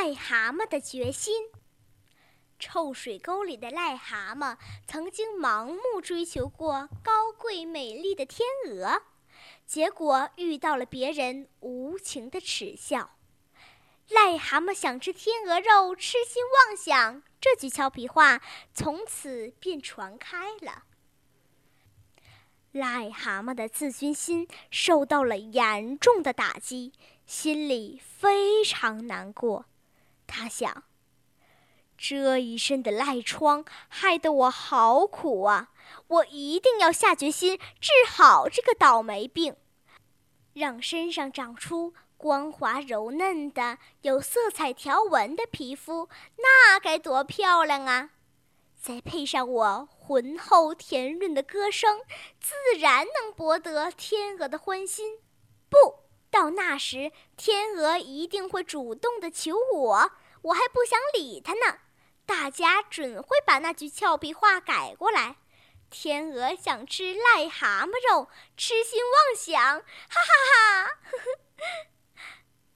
癞蛤蟆的决心。臭水沟里的癞蛤蟆曾经盲目追求过高贵美丽的天鹅，结果遇到了别人无情的耻笑。癞蛤蟆想吃天鹅肉，痴心妄想。这句俏皮话从此便传开了。癞蛤蟆的自尊心受到了严重的打击，心里非常难过。他想：这一身的癞疮害得我好苦啊！我一定要下决心治好这个倒霉病，让身上长出光滑柔嫩的、有色彩条纹的皮肤，那该多漂亮啊！再配上我浑厚甜润的歌声，自然能博得天鹅的欢心。不到那时，天鹅一定会主动的求我，我还不想理他呢。大家准会把那句俏皮话改过来。天鹅想吃癞蛤蟆肉，痴心妄想，哈哈哈！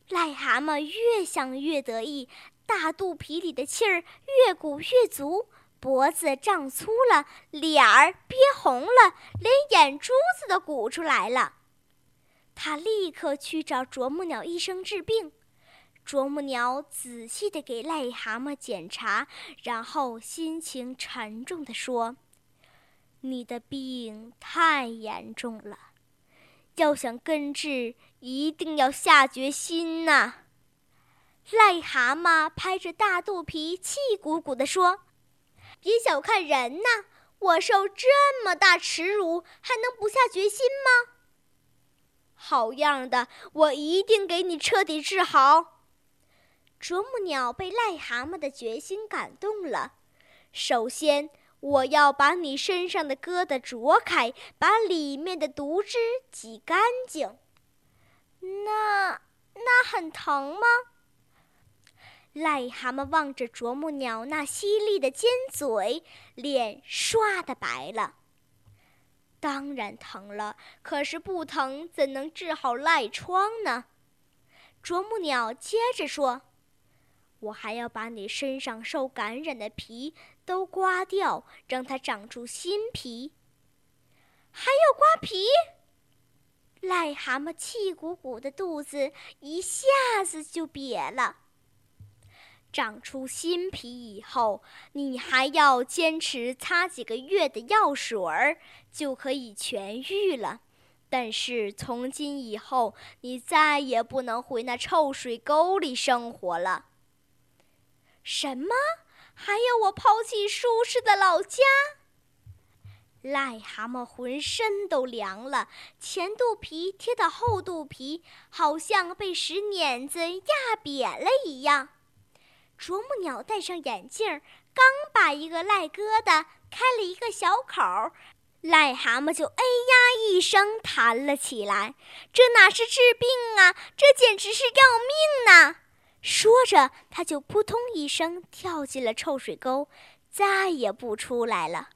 癞蛤蟆越想越得意，大肚皮里的气儿越鼓越足。脖子胀粗了，脸儿憋红了，连眼珠子都鼓出来了。他立刻去找啄木鸟医生治病。啄木鸟仔细地给癞蛤蟆检查，然后心情沉重地说：“你的病太严重了，要想根治，一定要下决心呐。”癞蛤蟆拍着大肚皮，气鼓鼓地说。别小看人呐！我受这么大耻辱，还能不下决心吗？好样的！我一定给你彻底治好。啄木鸟被癞蛤蟆的决心感动了。首先，我要把你身上的疙瘩啄开，把里面的毒汁挤干净。那那很疼吗？癞蛤蟆望着啄木鸟那犀利的尖嘴，脸唰的白了。当然疼了，可是不疼怎能治好癞疮呢？啄木鸟接着说：“我还要把你身上受感染的皮都刮掉，让它长出新皮。”还要刮皮？癞蛤蟆气鼓鼓的肚子一下子就瘪了。长出新皮以后，你还要坚持擦几个月的药水儿，就可以痊愈了。但是从今以后，你再也不能回那臭水沟里生活了。什么？还要我抛弃舒适的老家？癞蛤蟆浑身都凉了，前肚皮贴到后肚皮，好像被石碾子压扁了一样。啄木鸟戴上眼镜，刚把一个癞疙瘩开了一个小口，癞蛤蟆就哎呀一声弹了起来。这哪是治病啊，这简直是要命呐！说着，他就扑通一声跳进了臭水沟，再也不出来了。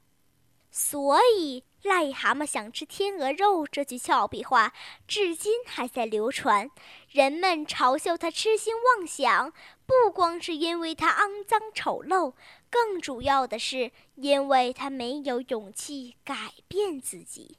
所以，癞蛤蟆想吃天鹅肉这句俏皮话，至今还在流传。人们嘲笑他痴心妄想。不光是因为他肮脏丑陋，更主要的是因为他没有勇气改变自己。